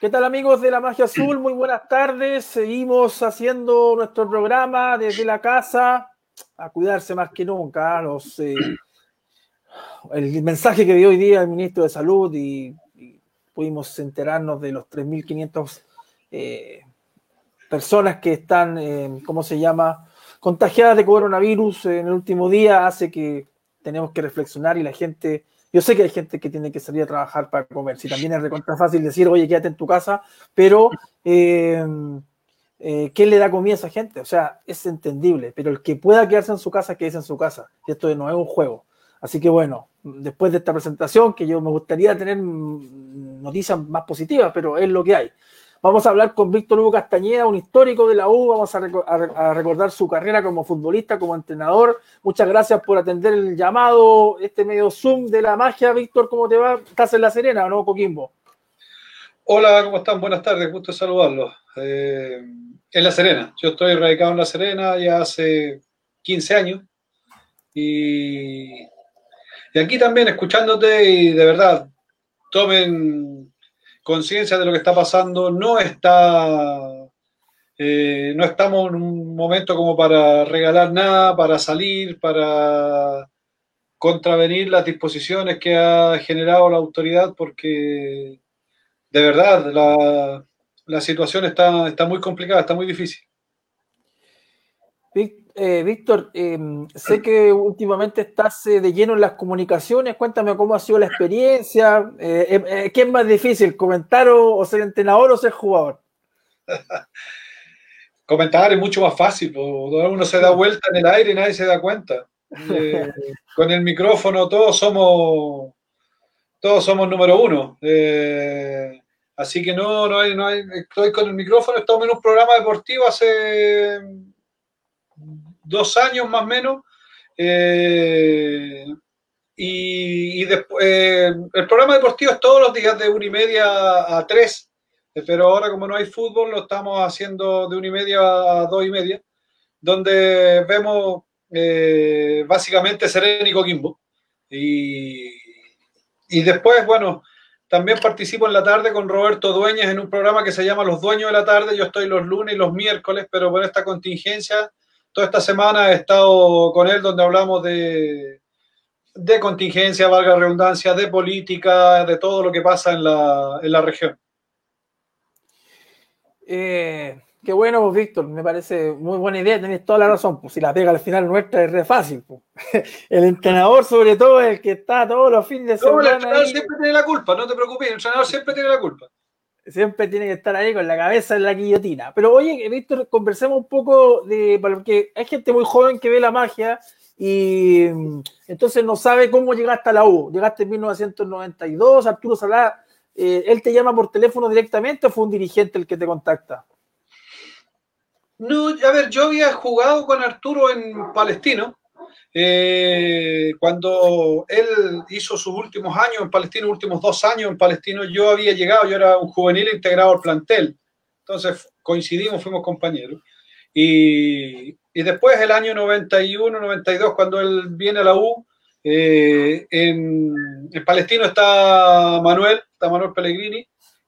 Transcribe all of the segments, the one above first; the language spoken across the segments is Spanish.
¿Qué tal amigos de la Magia Azul? Muy buenas tardes. Seguimos haciendo nuestro programa desde la casa, a cuidarse más que nunca. Eh, el mensaje que dio hoy día el ministro de Salud y, pudimos enterarnos de los 3.500 eh, personas que están, eh, ¿cómo se llama?, contagiadas de coronavirus en el último día, hace que tenemos que reflexionar y la gente yo sé que hay gente que tiene que salir a trabajar para comer. Si también es recontra fácil decir, oye, quédate en tu casa, pero eh, eh, ¿qué le da comida a esa gente? O sea, es entendible, pero el que pueda quedarse en su casa, quédese en su casa. Y esto no es un juego. Así que bueno, después de esta presentación, que yo me gustaría tener noticias más positivas, pero es lo que hay. Vamos a hablar con Víctor Hugo Castañeda, un histórico de la U. Vamos a, recordar su carrera como futbolista, como entrenador. Muchas gracias por atender el llamado, este medio Zoom de la magia. Víctor, ¿cómo te va? ¿Estás en La Serena o no, Coquimbo? Hola, ¿cómo están? Buenas tardes, gusto saludarlos. Eh, en La Serena. Yo estoy radicado en La Serena ya hace 15 años. Y, y aquí también escuchándote y de verdad, tomen conciencia de lo que está pasando, no está, eh, no estamos en un momento como para regalar nada, para salir, para contravenir las disposiciones que ha generado la autoridad, porque de verdad la, situación está, está muy complicada, está muy difícil. Eh, Víctor, em, sé que últimamente estás eh, de lleno en las comunicaciones. Cuéntame cómo ha sido la experiencia. Eh, em, ¿Qué es más difícil, comentar o, ser entrenador o ser jugador? comentar es mucho más fácil. Uno se da vuelta en el aire y nadie se da cuenta. con el micrófono todos somos todos somos número uno. así que no, no hay, no hay, estoy con el micrófono, estamos en un programa deportivo hace dos años más o menos. Eh, y, después, eh, el programa deportivo es todos los días de una y media a tres, eh, pero ahora como no hay fútbol lo estamos haciendo de una y media a dos y media, donde vemos básicamente Serena y Coquimbo. Y, y después, bueno, también participo en la tarde con Roberto Dueñas en un programa que se llama Los Dueños de la Tarde. Yo estoy los lunes y los miércoles, pero por esta contingencia Toda esta semana he estado con él donde hablamos de, de contingencia, valga redundancia, de política, de todo lo que pasa en la, en la región. Eh, qué bueno, pues, Víctor, me parece muy buena idea, tenés toda la razón, pues si la pega al final nuestra es re fácil. Pues. El entrenador, sobre todo, es el que está todos los fines de semana. el entrenador siempre tiene la culpa, no te preocupes, el entrenador siempre tiene la culpa siempre tiene que estar ahí con la cabeza en la guillotina. Pero oye, Víctor, conversemos un poco de, porque hay gente muy joven que ve la magia y mm, entonces no sabe cómo llegaste a la U. Llegaste en 1992, Arturo Salá, eh, ¿él te llama por teléfono directamente o fue un dirigente el que te contacta? No, a ver, yo había jugado con Arturo en Palestino eh, cuando él hizo sus últimos años en Palestino, últimos dos años en Palestino, yo había llegado, yo era un juvenil integrado al plantel. Entonces coincidimos, fuimos compañeros. Y, y después, el año 91, 92, cuando él viene a la U, eh, en, en, Palestino está Manuel, está Manuel Pellegrini,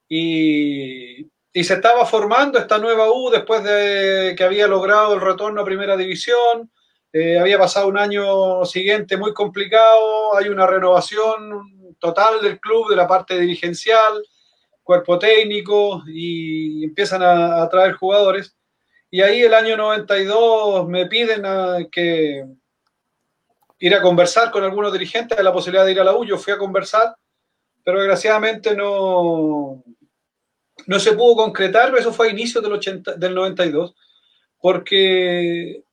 y, y se estaba formando esta nueva U después de que había logrado el retorno a Primera División eh, había pasado un año siguiente muy complicado, hay una renovación total del club, de la parte dirigencial, cuerpo técnico, y empiezan a, traer jugadores. Y ahí el año 92 me piden que ir a conversar con algunos dirigentes de la posibilidad de ir a la U. Yo fui a conversar, pero desgraciadamente no, no se pudo concretar, eso fue a inicios del, 80, del 92, porque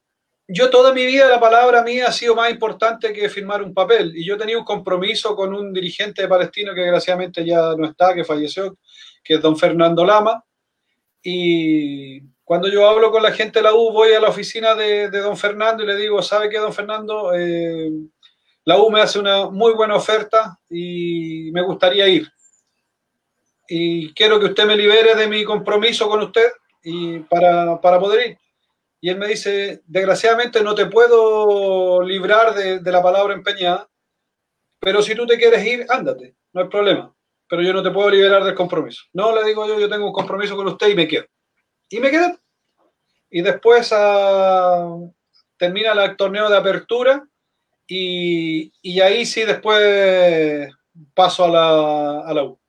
yo toda mi vida la palabra mía ha sido más importante que firmar un papel y yo tenía un compromiso con un dirigente de Palestino que desgraciadamente ya no está, que falleció, que es don Fernando Lama. Y cuando yo hablo con la gente de la U, voy a la oficina de, don Fernando y le digo, ¿sabe qué, don Fernando? Eh, la U me hace una muy buena oferta y me gustaría ir. Y quiero que usted me libere de mi compromiso con usted y para, para poder ir. Y él me dice, desgraciadamente no te puedo librar de, la palabra empeñada, pero si tú te quieres ir, ándate, no hay problema. pero yo no te puedo liberar del compromiso. No, le digo yo, yo tengo un compromiso con usted y me quedo. Y me quedé. Y después ah, termina el torneo de apertura y, y, ahí sí después paso a la, a la U.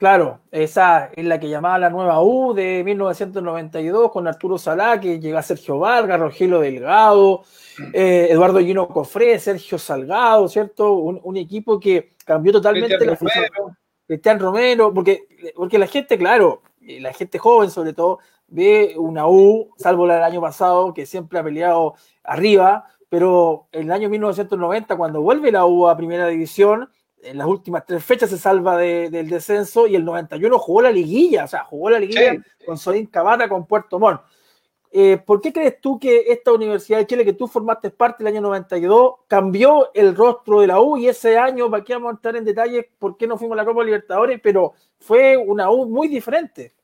Claro, esa es la que llamaba la nueva U de 1992 con Arturo Salá, que llega Sergio Vargas, Rogelio Delgado, eh, Eduardo Gino Cofré, Sergio Salgado, ¿cierto? Un, equipo que cambió totalmente Cristian la Romero. Cristian Romero, porque, porque la gente, claro, la gente joven sobre todo, ve una U, salvo la del año pasado, que siempre ha peleado arriba, pero en el año 1990, cuando vuelve la U a Primera División, en las últimas tres fechas se salva del descenso y el 91 jugó la liguilla, o sea, jugó la liguilla con Sorín Cabana, con Puerto Montt. Eh, ¿Por qué crees tú que esta Universidad de Chile, que tú formaste parte el año 92, cambió el rostro de la U y ese año, para qué vamos a entrar en detalles, por qué no fuimos a la Copa Libertadores, pero fue una U muy diferente?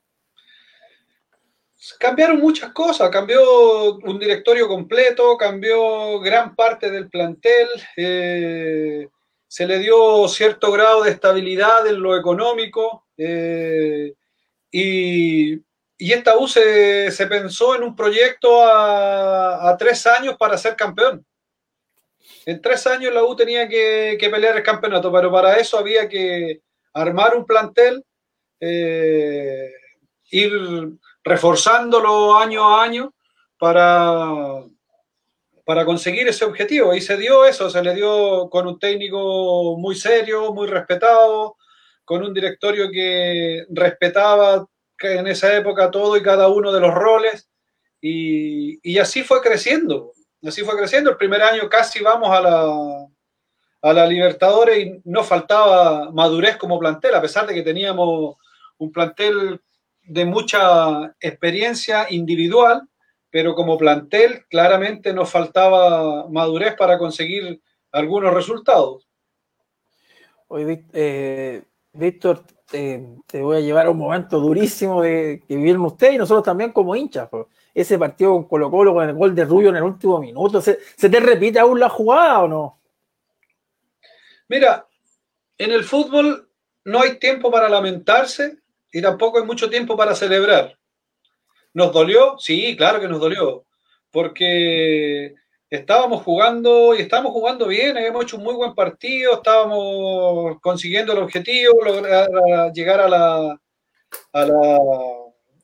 Cambiaron muchas cosas, cambió un directorio completo, cambió gran parte del plantel. Eh, se le dio cierto grado de estabilidad en lo económico eh, y, esta U se, pensó en un proyecto a, tres años para ser campeón. En tres años la U tenía que, pelear el campeonato, pero para eso había que armar un plantel, eh, ir reforzándolo año a año para, para conseguir ese objetivo. Y se dio eso, se le dio con un técnico muy serio, muy respetado, con un directorio que respetaba en esa época todo y cada uno de los roles. Y, así fue creciendo, así fue creciendo. El primer año casi vamos a la, a la Libertadores y no faltaba madurez como plantel, a pesar de que teníamos un plantel de mucha experiencia individual, pero como plantel claramente nos faltaba madurez para conseguir algunos resultados. Oye, eh, Víctor, te voy a llevar a un momento durísimo de, que vivieron ustedes y nosotros también como hinchas. Ese partido con Colo Colo con el gol de Rubio en el último minuto, ¿se, ¿se te repite aún la jugada o no? Mira, en el fútbol no hay tiempo para lamentarse y tampoco hay mucho tiempo para celebrar. ¿Nos dolió? Sí, claro que nos dolió, porque estábamos jugando y estábamos jugando bien, habíamos hecho un muy buen partido, estábamos consiguiendo el objetivo, lograr llegar a la, a, la,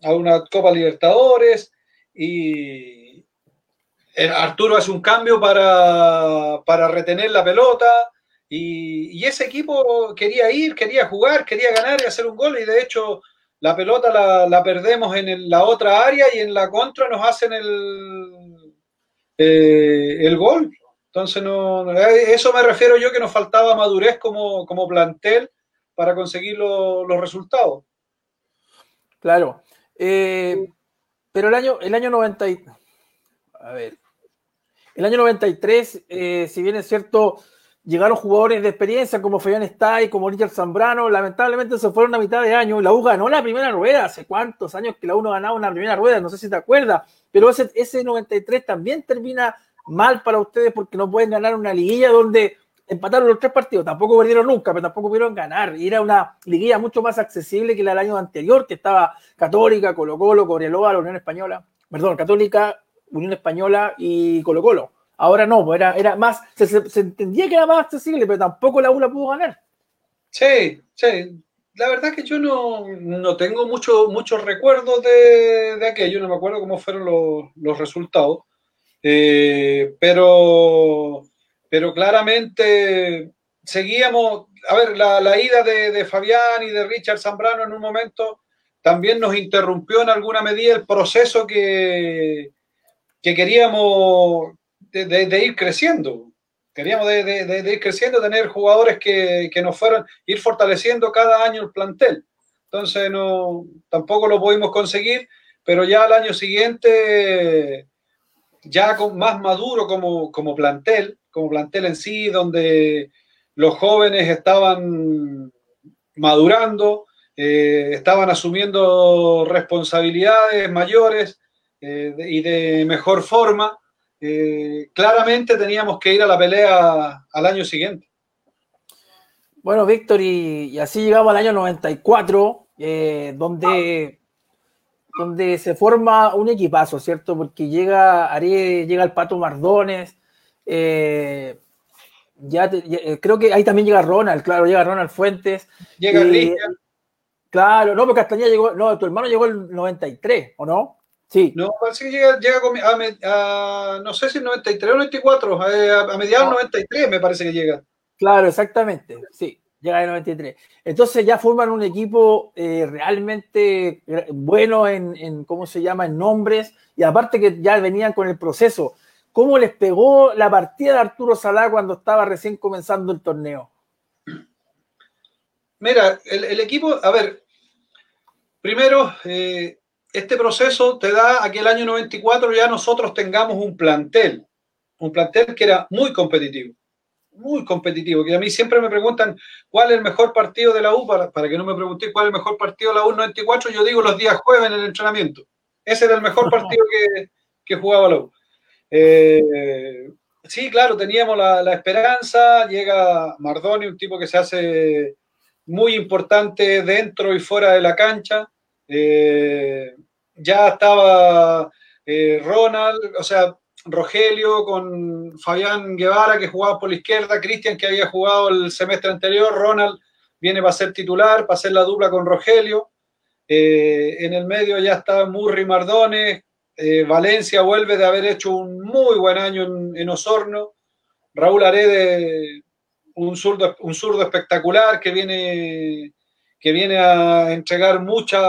a una Copa Libertadores y Arturo hace un cambio para, para retener la pelota y, ese equipo quería ir, quería jugar, quería ganar y hacer un gol y de hecho la pelota la, perdemos en la otra área y en la contra nos hacen el, eh, el gol. Entonces, no, eso me refiero yo que nos faltaba madurez como, plantel para conseguir los resultados. Claro. Eh, pero el año, el año 90, a ver, el año 93, eh, si bien es cierto, llegaron jugadores de experiencia como Fabián y como Richard Zambrano, lamentablemente se fueron a mitad de año, la U ganó la primera rueda, hace cuántos años que la U no ganaba una primera rueda, no sé si te acuerdas, pero ese, ese 93 también termina mal para ustedes porque no pueden ganar una liguilla donde empataron los tres partidos, tampoco perdieron nunca, pero tampoco pudieron ganar, y era una liguilla mucho más accesible que la del año anterior, que estaba Católica, Colo Colo, Coreloa, la Unión Española, perdón, Católica, Unión Española y Colo Colo Ahora no, era, era más, se, entendía que era más accesible, pero tampoco la U la pudo ganar. Sí, sí. La verdad es que yo no, tengo muchos mucho recuerdos de, de, aquello, no me acuerdo cómo fueron los, resultados. Eh, pero, pero claramente seguíamos, a ver, la, ida de, de, Fabián y de Richard Zambrano en un momento también nos interrumpió en alguna medida el proceso que, que queríamos, de, ir creciendo. Queríamos de, ir creciendo, tener jugadores que, nos fueran, ir fortaleciendo cada año el plantel. Entonces, no, tampoco lo pudimos conseguir, pero ya al año siguiente, ya con, más maduro como, como plantel, como plantel en sí, donde los jóvenes estaban madurando, eh, estaban asumiendo responsabilidades mayores eh, y de mejor forma. Eh, claramente teníamos que ir a la pelea al año siguiente. Bueno, Víctor, y, así llegamos al año 94, eh, donde, donde se forma un equipazo, ¿cierto? Porque llega Are, llega el Pato Mardones, eh, ya, creo que ahí también llega Ronald, claro, llega Ronald Fuentes. Llega Cristian. Claro, no, porque Castañeda llegó, no, tu hermano llegó el 93, ¿o no? Sí. No, parece que llega, llega a, no sé si 93 o 94, a, mediados 93 me parece que llega. Claro, exactamente, sí, llega el 93. Entonces ya forman un equipo eh, realmente bueno en, en, ¿cómo se llama?, en nombres, y aparte que ya venían con el proceso. ¿Cómo les pegó la partida de Arturo Salá cuando estaba recién comenzando el torneo? Mira, el, equipo, a ver, primero, eh, este proceso te da a que el año 94 ya nosotros tengamos un plantel, un plantel que era muy competitivo, muy competitivo, que a mí siempre me preguntan cuál es el mejor partido de la U, para, que no me preguntéis cuál es el mejor partido de la U 94, yo digo los días jueves en el entrenamiento. Ese era el mejor partido que, que jugaba la U. Eh, sí, claro, teníamos la, esperanza, llega Mardoni, un tipo que se hace muy importante dentro y fuera de la cancha. Eh, ya estaba eh, Ronald, o sea, Rogelio con Fabián Guevara que jugaba por la izquierda, Cristian que había jugado el semestre anterior, Ronald viene para ser titular, para hacer la dupla con Rogelio. en el medio ya está Murri Mardones, eh, Valencia vuelve de haber hecho un muy buen año en, Osorno. Raúl Arede, un zurdo, un zurdo espectacular que viene, que viene a entregar mucha,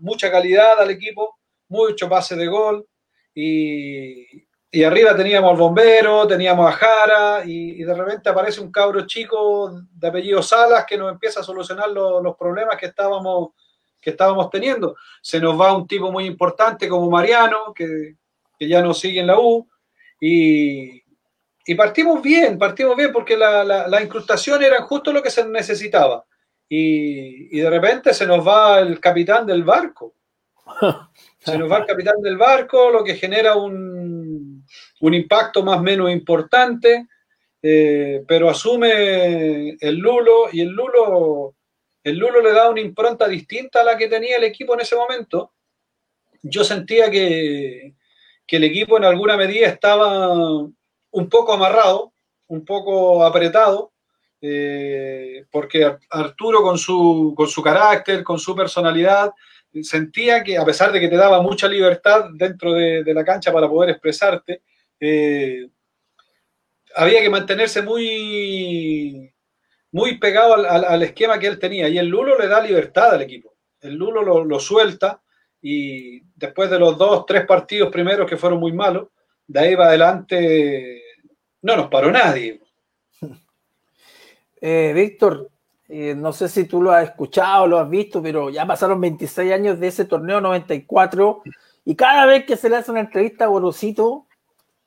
mucha calidad al equipo, mucho pase de gol. Y, arriba teníamos al bombero, teníamos a Jara, y, de repente aparece un cabro chico de apellido Salas que nos empieza a solucionar los problemas que estábamos que estábamos teniendo. Se nos va un tipo muy importante como Mariano, que, ya no sigue en la U, y, partimos bien, partimos bien porque la, la, incrustación era justo lo que se necesitaba. Y, de repente se nos va el capitán del barco. Se nos va el capitán del barco, lo que genera un, impacto más o menos importante, eh, pero asume el Lulo y el Lulo el Lulo le da una impronta distinta a la que tenía el equipo en ese momento. Yo sentía que, el equipo en alguna medida estaba un poco amarrado, un poco apretado, eh, porque Arturo con su, con su carácter, con su personalidad, sentía que a pesar de que te daba mucha libertad dentro de, la cancha para poder expresarte, eh, había que mantenerse muy, muy pegado al, esquema que él tenía. Y el Lulo le da libertad al equipo. El Lulo lo, suelta y después de los dos, tres partidos primeros que fueron muy malos, de ahí va adelante no nos paró nadie. Eh, Víctor, eh, no sé si tú lo has escuchado, lo has visto, pero ya pasaron 26 años de ese torneo 94 y cada vez que se le hace una entrevista a Borosito,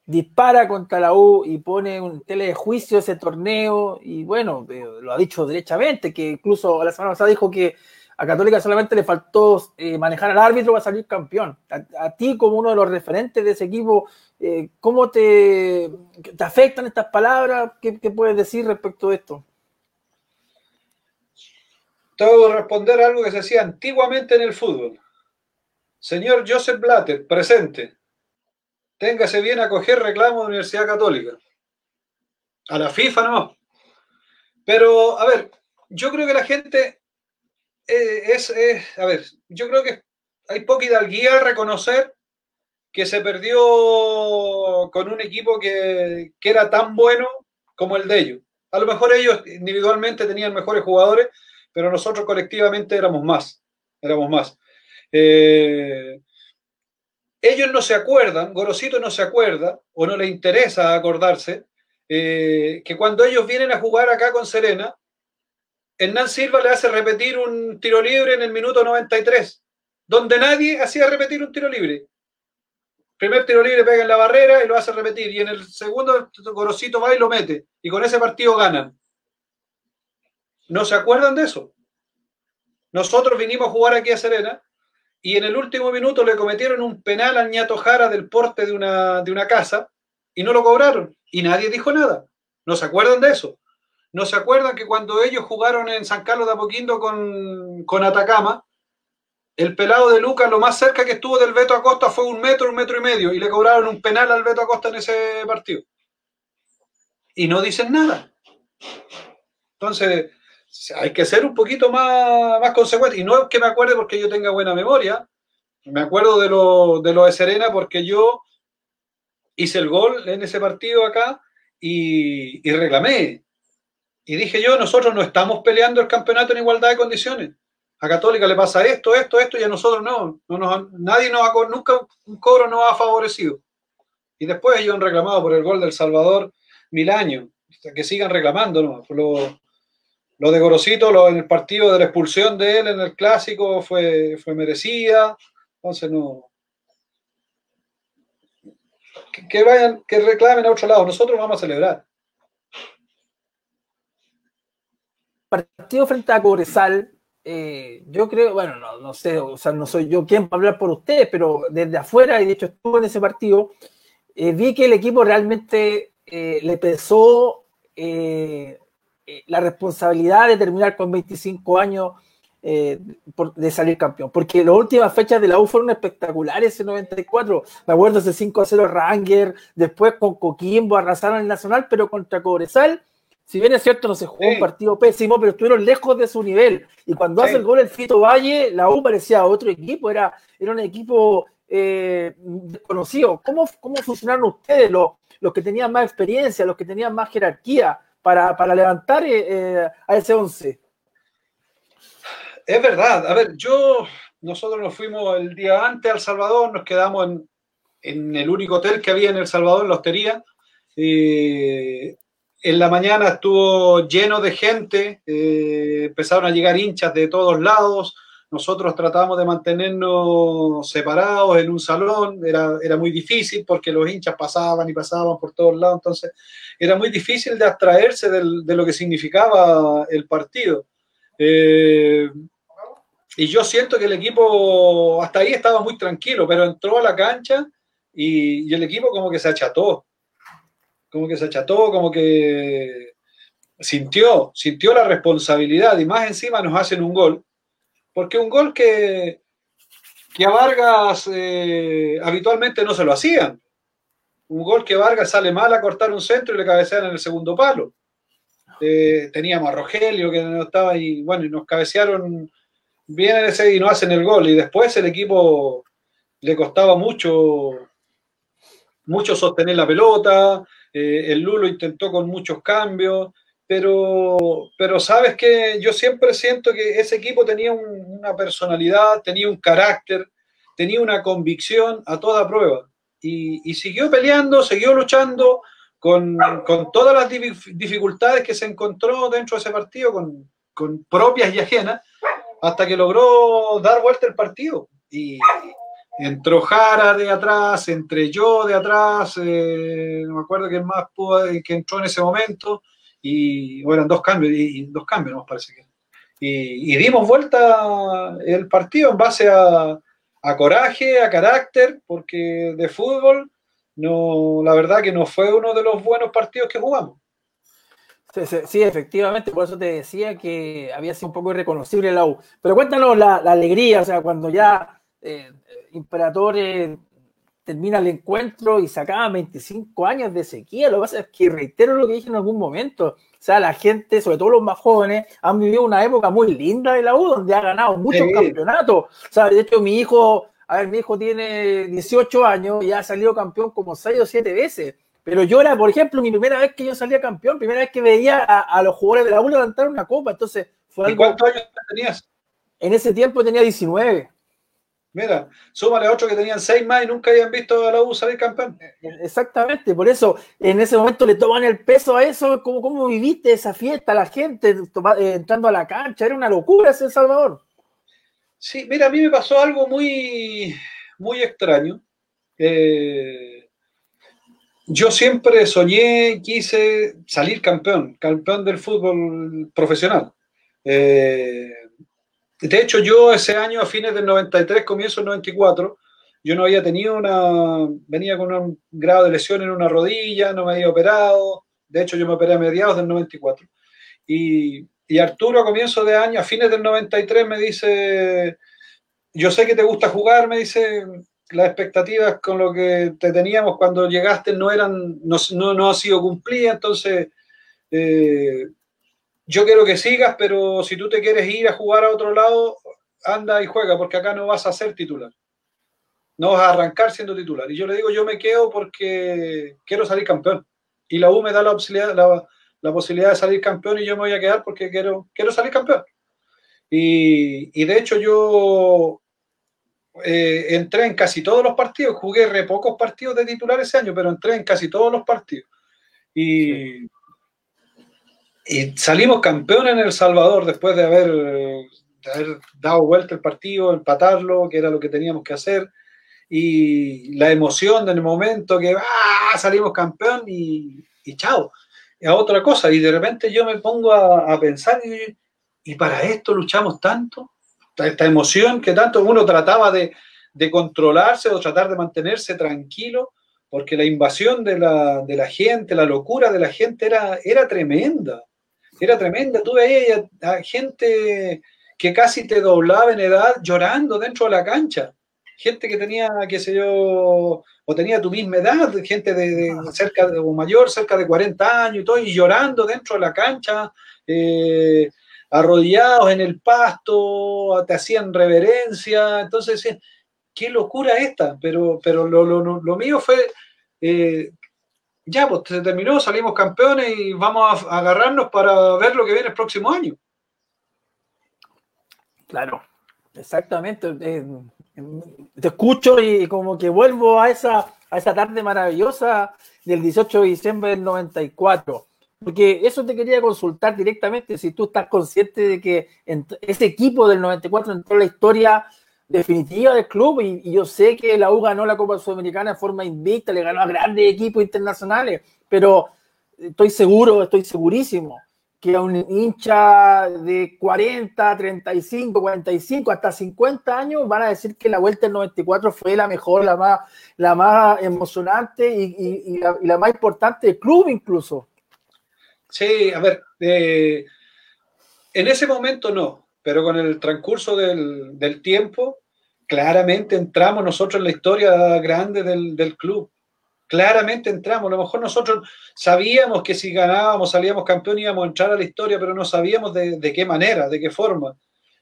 dispara contra la U y pone un tele de juicio ese torneo y bueno, eh, lo ha dicho derechamente, que incluso la semana pasada dijo que a Católica solamente le faltó eh, manejar al árbitro para salir campeón. A, ti como uno de los referentes de ese equipo, ¿cómo te, te, afectan estas palabras? ¿Qué, puedes decir respecto de esto? Tengo que responder algo que se hacía antiguamente en el fútbol. Señor Joseph Blatter, presente téngase bien a coger reclamo de Universidad Católica. A la FIFA no. Pero, a ver, yo creo que la gente eh, es, a ver, yo creo que hay poca hidalguía al reconocer que se perdió con un equipo que, que, era tan bueno como el de ellos. A lo mejor ellos individualmente tenían mejores jugadores, pero nosotros colectivamente éramos más, éramos más. Eh, ellos no se acuerdan, Gorosito no se acuerda o no le interesa acordarse eh, que cuando ellos vienen a jugar acá con Serena, Hernán Silva le hace repetir un tiro libre en el minuto 93, donde nadie hacía repetir un tiro libre. Primer tiro libre pega en la barrera y lo hace repetir. Y en el segundo, Gorosito va y lo mete. Y con ese partido ganan. ¿No se acuerdan de eso? Nosotros vinimos a jugar aquí a Serena y en el último minuto le cometieron un penal al ñato Jara del porte de una, de una casa y no lo cobraron y nadie dijo nada. ¿No se acuerdan de eso? ¿No se acuerdan que cuando ellos jugaron en San Carlos de Apoquindo con, con Atacama, el pelado de Lucas, lo más cerca que estuvo del Beto Acosta fue un metro, un metro y medio, y le cobraron un penal al Beto Acosta en ese partido. Y no dicen nada. Entonces, hay que ser un poquito más, más consecuente. Y no es que me acuerde porque yo tenga buena memoria, me acuerdo de lo de, lo de Serena porque yo hice el gol en ese partido acá y, y reclamé. Y dije yo, nosotros no estamos peleando el campeonato en igualdad de condiciones a Católica le pasa esto, esto, esto, y a nosotros no. no nadie nos ha, nunca un cobro nos ha favorecido. Y después ellos han reclamado por el gol del Salvador mil años. que sigan reclamando, ¿no? Lo, lo de Gorosito, lo, en el partido de la expulsión de él en el clásico fue, fue merecida. Entonces no. Que, vayan, que reclamen a otro lado. Nosotros vamos a celebrar. Partido frente a Cobresal, eh, yo creo, bueno, no, no, sé, o sea, no soy yo quien para hablar por ustedes, pero desde afuera, y de hecho estuve en ese partido, eh, vi que el equipo realmente eh, le pesó la responsabilidad de terminar con 25 años de salir campeón, porque las últimas fechas de la U fueron espectaculares en 94, me acuerdo ese 5 0 Ranger, después con Coquimbo arrasaron el Nacional, pero contra Cobresal si bien es cierto, no se jugó un partido pésimo, pero estuvieron lejos de su nivel. Y cuando hace el gol el Fito Valle, la U parecía otro equipo, era, era un equipo eh, desconocido. ¿Cómo, ¿Cómo funcionaron ustedes, los, los que tenían más experiencia, los que tenían más jerarquía, para, levantar eh, eh, a ese 11? Es verdad. A ver, yo, nosotros nos fuimos el día antes al Salvador, nos quedamos en, en el único hotel que había en El Salvador, en la hostería en la mañana estuvo lleno de gente, eh, empezaron a llegar hinchas de todos lados, nosotros tratamos de mantenernos separados en un salón, era, era muy difícil porque los hinchas pasaban y pasaban por todos lados, entonces era muy difícil de abstraerse de lo que significaba el partido. Eh, y yo siento que el equipo hasta ahí estaba muy tranquilo, pero entró a la cancha y, y el equipo como que se acható como que se acható, como que sintió, sintió la responsabilidad y más encima nos hacen un gol, porque un gol que, que a Vargas eh, habitualmente no se lo hacían. Un gol que Vargas sale mal a cortar un centro y le cabecean en el segundo palo. Eh, teníamos a Rogelio que no estaba ahí, bueno, y nos cabecearon bien en ese y no hacen el gol. Y después el equipo le costaba mucho, mucho sostener la pelota, eh, el Lulo intentó con muchos cambios, pero, pero sabes que yo siempre siento que ese equipo tenía una personalidad, tenía un carácter, tenía una convicción a toda prueba. Y, siguió peleando, siguió luchando con, todas las dificultades que se encontró dentro de ese partido, con, con propias y ajenas, hasta que logró dar vuelta el partido. Y, entró Jara de atrás, entre yo de atrás, eh, no me acuerdo quién más pudo, que entró en ese momento, y bueno, eran dos cambios, y, dos cambios, nos parece que. Y, dimos vuelta el partido en base a, coraje, a carácter, porque de fútbol, no, la verdad que no fue uno de los buenos partidos que jugamos. Sí, efectivamente, por eso te decía que había sido un poco irreconocible la U. Pero cuéntanos la, alegría, o sea, cuando ya eh, Imperatores termina el encuentro y sacaba 25 años de sequía. Lo que pasa es que reitero lo que dije en algún momento. O sea, la gente, sobre todo los más jóvenes, han vivido una época muy linda de la U, donde ha ganado muchos campeonatos. O sea, de hecho, mi hijo, a ver, mi hijo tiene 18 años y ha salido campeón como 6 o 7 veces. Pero yo era, por ejemplo, mi primera vez que yo salía campeón, primera vez que veía a, los jugadores de la U levantar una copa. Entonces, fue ¿Y cuántos años tenías? En ese tiempo tenía 19. Mira, súmale a otros que tenían seis más y nunca habían visto a la U salir campeón. Exactamente, por eso en ese momento le toman el peso a eso. ¿Cómo, cómo viviste esa fiesta, la gente eh, entrando a la cancha? Era una locura ese Salvador. Sí, mira, a mí me pasó algo muy, muy extraño. Eh, yo siempre soñé, quise salir campeón, campeón del fútbol profesional. Eh, de hecho, yo ese año, a fines del 93, comienzo del 94, yo no había tenido una, venía con un grado de lesión en una rodilla, no me había operado, de hecho yo me operé a mediados del 94. Y, y Arturo a comienzo de año, a fines del 93, me dice, yo sé que te gusta jugar, me dice, las expectativas con lo que te teníamos cuando llegaste no eran, no, no, no ha sido cumplida, entonces eh, yo quiero que sigas, pero si tú te quieres ir a jugar a otro lado, anda y juega, porque acá no vas a ser titular. No vas a arrancar siendo titular. Y yo le digo, yo me quedo porque quiero salir campeón. Y la U me da la posibilidad, la, posibilidad de salir campeón y yo me voy a quedar porque quiero, quiero salir campeón. Y, y de hecho yo eh, entré en casi todos los partidos, jugué re pocos partidos de titular ese año, pero entré en casi todos los partidos. Y, y salimos campeones en El Salvador después de haber, haber, dado vuelta el partido, empatarlo, que era lo que teníamos que hacer. Y la emoción del momento que ¡ah! salimos campeón y, y chao. a otra cosa. Y de repente yo me pongo a, a pensar, y, y para esto luchamos tanto esta emoción que tanto uno trataba de, de, controlarse o tratar de mantenerse tranquilo, porque la invasión de la, de la, gente, la locura de la gente era, era tremenda, era tremenda. Tú veías a, gente que casi te doblaba en edad llorando dentro de la cancha, gente que tenía, qué sé yo, o tenía tu misma edad, gente de, de cerca de, o mayor, cerca de 40 años y todo, y llorando dentro de la cancha. Eh, arrodillados en el pasto, te hacían reverencia, entonces qué locura esta, pero, pero lo, lo, lo mío fue, eh, ya, pues se terminó, salimos campeones y vamos a agarrarnos para ver lo que viene el próximo año. Claro, exactamente. Eh, te escucho y como que vuelvo a esa, a esa tarde maravillosa del 18 de diciembre del 94 porque eso te quería consultar directamente, si tú estás consciente de que ese equipo del 94 entró en la historia definitiva del club y, yo sé que la U ganó la Copa Sudamericana de forma invicta, le ganó a grandes equipos internacionales, pero estoy seguro, estoy segurísimo que a un hincha de 40, 35, 45, hasta 50 años van a decir que la vuelta del 94 fue la mejor, la más, la más emocionante y, la, y la más importante del club incluso. Sí, a ver, eh, en ese momento no, pero con el transcurso del, del, tiempo, claramente entramos nosotros en la historia grande del, del, club. Claramente entramos. A lo mejor nosotros sabíamos que si ganábamos, salíamos campeón, íbamos a entrar a la historia, pero no sabíamos de, de qué manera, de qué forma.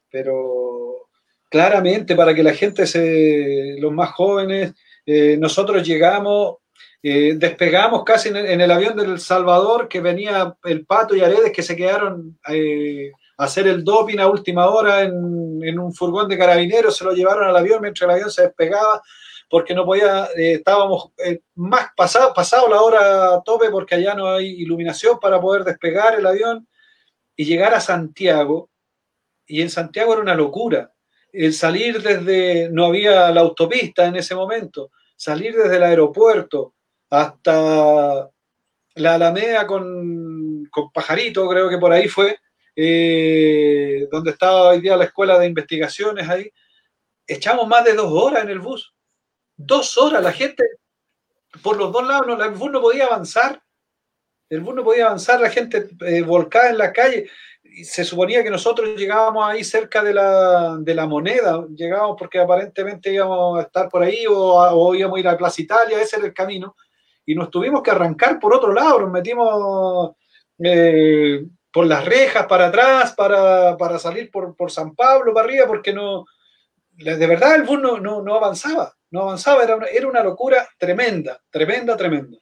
Pero claramente para que la gente, se, los más jóvenes, eh, nosotros llegamos eh, despegamos casi en el, avión del Salvador, que venía el Pato y Aredes, que se quedaron eh, hacer el doping a última hora en, un furgón de carabineros, se lo llevaron al avión mientras el avión se despegaba, porque no podía, eh, estábamos eh, más pasado, pasado la hora tope, porque allá no hay iluminación para poder despegar el avión y llegar a Santiago. Y en Santiago era una locura. El salir desde, no había la autopista en ese momento, salir desde el aeropuerto, hasta la Alameda con, con, Pajarito, creo que por ahí fue, eh, donde estaba hoy día la escuela de investigaciones ahí. Echamos más de dos horas en el bus. Dos horas, la gente por los dos lados, no, el bus no podía avanzar. El bus no podía avanzar, la gente eh, volcada en la calle. Se suponía que nosotros llegábamos ahí cerca de la, de la moneda, llegábamos porque aparentemente íbamos a estar por ahí o, o íbamos a ir a Plaza Italia, ese era el camino y nos tuvimos que arrancar por otro lado, nos metimos eh, por las rejas para atrás para, para salir por, por, San Pablo para arriba, porque no, de verdad el bus no, no, no avanzaba, no avanzaba, era una, era una locura tremenda, tremenda, tremenda.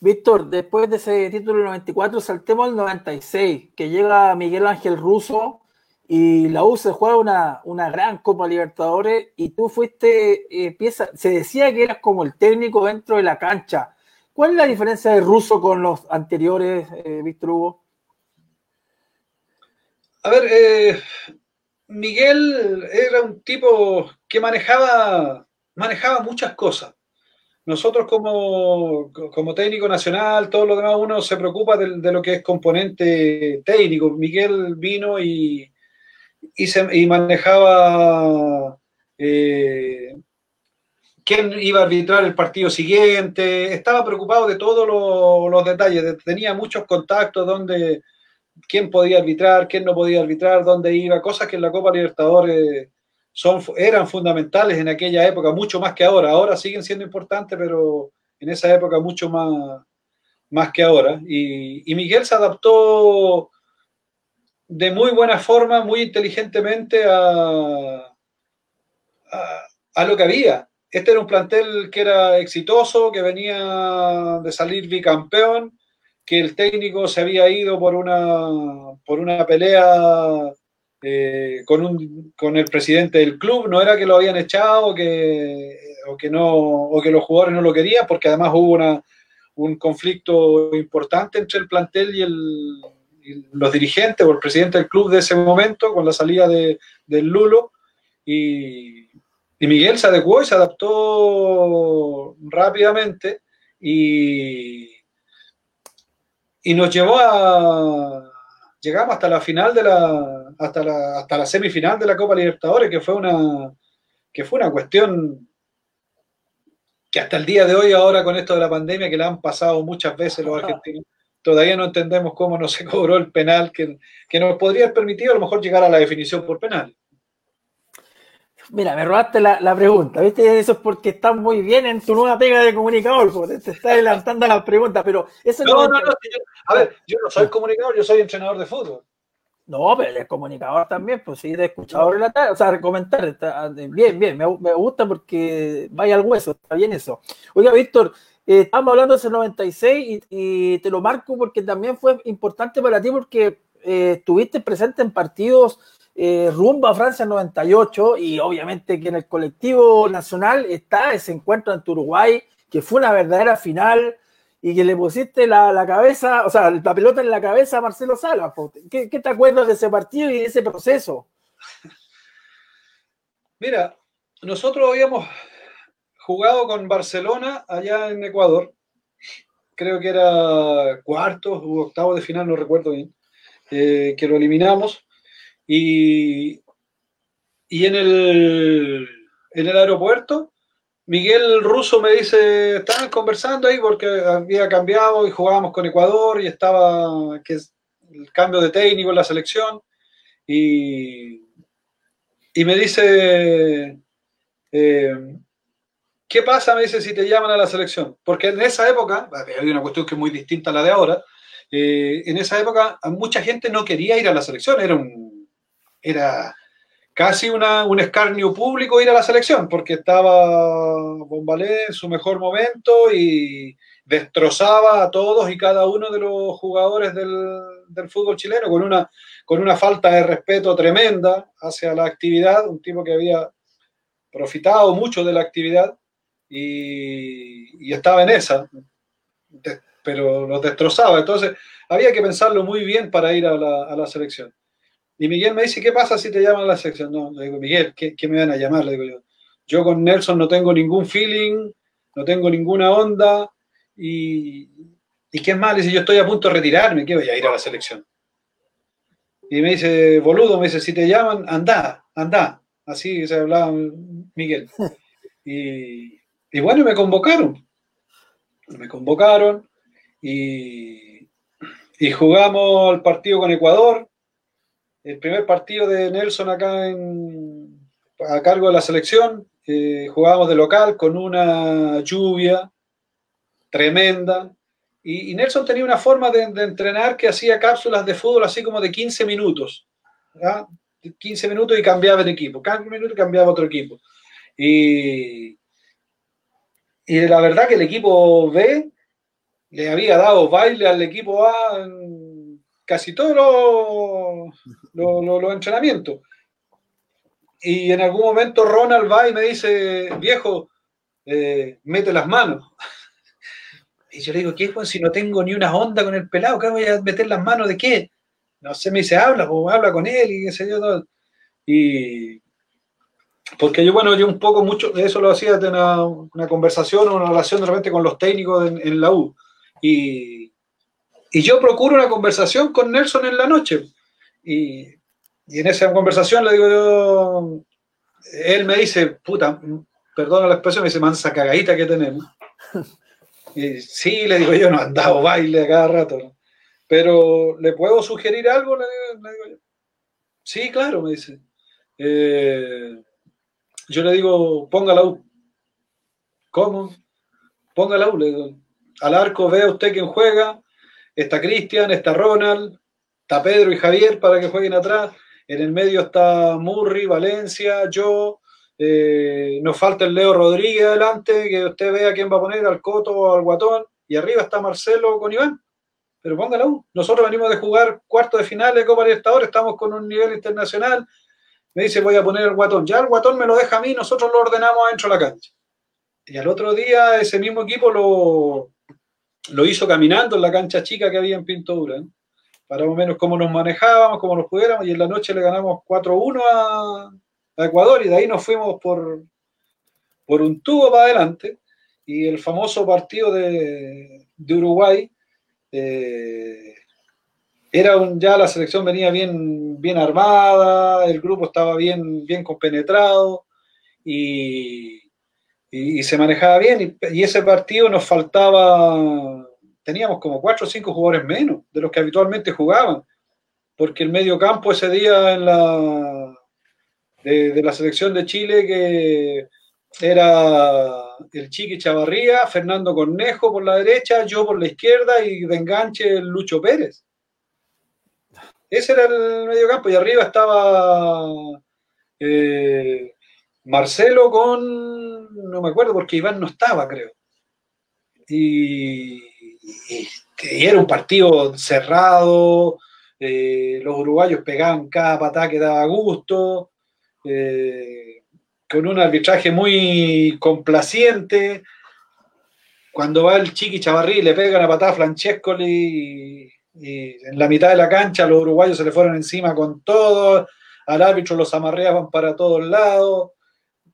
Víctor, después de ese título del 94, saltemos al 96, que llega Miguel Ángel Russo y la U se juega una, una gran Copa Libertadores y tú fuiste eh, pieza, se decía que eras como el técnico dentro de la cancha. ¿Cuál es la diferencia de Russo con los anteriores, eh, Víctor Hugo? A ver, eh, Miguel era un tipo que manejaba, manejaba muchas cosas. Nosotros como, como técnico nacional, todo lo demás, uno se preocupa de, de lo que es componente técnico. Miguel vino y, y, se, y manejaba eh, quién iba a arbitrar el partido siguiente, estaba preocupado de todos los, detalles, tenía muchos contactos donde, quién podía arbitrar, quién no podía arbitrar, dónde iba, cosas que en la Copa Libertadores son, eran fundamentales en aquella época, mucho más que ahora. Ahora siguen siendo importantes, pero en esa época mucho más, más que ahora. Y, Miguel se adaptó de muy buena forma, muy inteligentemente a, a, lo que había. Este era un plantel que era exitoso, que venía de salir bicampeón, que el técnico se había ido por una, por una pelea eh, con, un, con el presidente del club, no era que lo habían echado que, o que, no, o que los jugadores no lo querían, porque además hubo una, un conflicto importante entre el plantel y, el, los dirigentes o el presidente del club de ese momento con la salida de, del Lulo. Y, y, Miguel se adecuó y se adaptó rápidamente y, y nos llevó a, llegamos hasta la final de la, hasta la, hasta la semifinal de la Copa Libertadores, que fue una, que fue una cuestión que hasta el día de hoy, ahora con esto de la pandemia, que la han pasado muchas veces los argentinos, todavía no entendemos cómo no se cobró el penal que, que nos podría haber permitido a lo mejor llegar a la definición por penal. Mira, me robaste la, pregunta, ¿viste? Eso es porque estás muy bien en tu nueva pega de comunicador, porque te estás adelantando las preguntas, pero eso no. No, no, a ver, yo no soy comunicador, yo soy entrenador de fútbol. No, pero eres comunicador también, pues sí, he escuchado relatar, o sea, comentar. bien, bien, me, gusta porque vaya al hueso, está bien eso. Oiga, Víctor, eh, estamos hablando de ese 96 y, te lo marco porque también fue importante para ti porque eh, estuviste presente en partidos eh, rumbo a Francia 98 y obviamente que en el colectivo nacional está ese encuentro ante Uruguay, que fue una verdadera final y que le pusiste la, cabeza, o sea, la pelota en la cabeza a Marcelo Salas. ¿Qué, te acuerdas de ese partido y de ese proceso? Mira, nosotros habíamos jugado con Barcelona allá en Ecuador. Creo que era cuartos o octavos de final, no recuerdo bien, eh, que lo eliminamos. Y, en, el, en el aeropuerto, Miguel Russo me dice, estaban conversando ahí porque había cambiado y jugábamos con Ecuador y estaba que el cambio de técnico en la selección. Y, y me dice, eh, ¿qué pasa? Me dice si te llaman a la selección. Porque en esa época, hay una cuestión que es muy distinta a la de ahora, eh, en esa época mucha gente no quería ir a la selección, era un era casi un escarnio público ir a la selección, porque estaba Bombalé en su mejor momento y destrozaba a todos y cada uno de los jugadores del, fútbol chileno con una, con una falta de respeto tremenda hacia la actividad, un tipo que había profitado mucho de la actividad y, estaba en esa, pero lo destrozaba. Entonces había que pensarlo muy bien para ir a la selección. Y Miguel me dice, ¿qué pasa si te llaman a la sección? No, le digo, Miguel, ¿qué, me van a llamar? Le digo yo. Yo con Nelson no tengo ningún feeling, no tengo ninguna onda. Y, ¿y qué es más? Le dice, yo estoy a punto de retirarme, ¿qué voy a ir a la selección? Y me dice, boludo, me dice, si te llaman, anda, anda. Así se hablaba Miguel. Y, bueno, me convocaron. Me convocaron y, y jugamos el partido con Ecuador el primer partido de Nelson acá a cargo de la selección. Eh, jugábamos de local con una lluvia tremenda. Y, Nelson tenía una forma de, entrenar que hacía cápsulas de fútbol así como de 15 minutos. 15 minutos y cambiaba de equipo. 15 minutos y cambiaba otro equipo. Y, y la verdad que el equipo B le había dado baile al equipo A casi todos los los, entrenamientos. Y en algún momento Ronald va y me dice, viejo, eh, mete las manos. Y yo le digo, ¿qué es si no tengo ni una onda con el pelado? ¿Qué voy a meter las manos de qué? No sé, me dice, habla, o habla con él y qué sé yo. Todo. Y porque yo, bueno, yo un poco mucho de eso lo hacía de una, una conversación o una relación de repente con los técnicos en, la U. Y, y, yo procuro una conversación con Nelson en la noche. Y, en esa conversación le digo yo, él me dice, puta, perdona la expresión, me dice, mansa cagadita que tenemos. Y sí, le digo yo, no han dado baile a cada rato. Pero, ¿le puedo sugerir algo? Le, digo yo. Sí, claro, me dice. Eh, yo le digo, ponga la U. ¿Cómo? Ponga la U. Le digo, al arco vea usted quién juega. Está Cristian, está Ronald, está Pedro y Javier para que jueguen atrás. En el medio está Murray, Valencia, yo. Eh, nos falta el Leo Rodríguez adelante, que usted vea quién va a poner, al Coto o al Guatón. Y arriba está Marcelo con Iván. Pero póngalo. Nosotros venimos de jugar cuarto de final de Copa Libertadores, estamos con un nivel internacional. Me dice, voy a poner el Guatón. Ya el Guatón me lo deja a mí, nosotros lo ordenamos adentro de la cancha. Y al otro día ese mismo equipo lo, lo hizo caminando en la cancha chica que había en Pintura para más o menos cómo nos manejábamos, cómo nos pudiéramos, y en la noche le ganamos 4-1 a, Ecuador, y de ahí nos fuimos por, por un tubo para adelante, y el famoso partido de, Uruguay, eh, era un, ya la selección venía bien, bien armada, el grupo estaba bien, bien compenetrado, y, y, se manejaba bien, y ese partido nos faltaba teníamos como cuatro o cinco jugadores menos de los que habitualmente jugaban, porque el medio campo ese día en la de, la selección de Chile que era el Chiqui Chavarría, Fernando Cornejo por la derecha, yo por la izquierda y de enganche Lucho Pérez. Ese era el medio campo y arriba estaba eh, Marcelo con, no me acuerdo porque Iván no estaba, creo. Y, y, era un partido cerrado, eh, los uruguayos pegaban cada patada que daba gusto, eh, con un arbitraje muy complaciente. Cuando va el Chiqui Chavarrí le pega una patada a Francescoli y, en la mitad de la cancha los uruguayos se le fueron encima con todo, al árbitro los amarreaban para todos lados,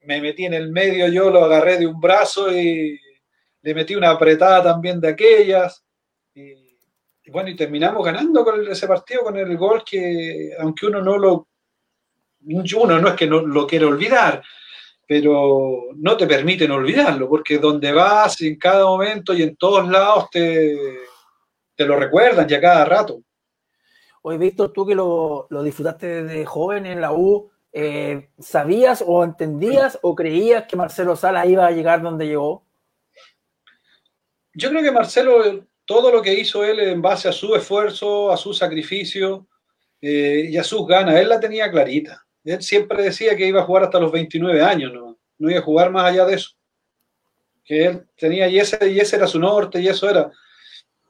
me metí en el medio, yo lo agarré de un brazo y le metí una apretada también de aquellas. Y, bueno, y terminamos ganando con ese partido con el gol que, aunque uno no lo. Uno no es que no lo quiera olvidar, pero no te permiten olvidarlo, porque donde vas, en cada momento y en todos lados te, te lo recuerdan ya cada rato. Hoy, Víctor, tú que lo, lo disfrutaste desde joven en la U, eh, ¿sabías o entendías o creías que Marcelo Sala iba a llegar donde llegó? Yo creo que Marcelo, todo lo que hizo él en base a su esfuerzo, a su sacrificio eh, y a sus ganas, él la tenía clarita. Él siempre decía que iba a jugar hasta los 29 años, no, no iba a jugar más allá de eso. Que él tenía, y ese, y ese era su norte, y eso era.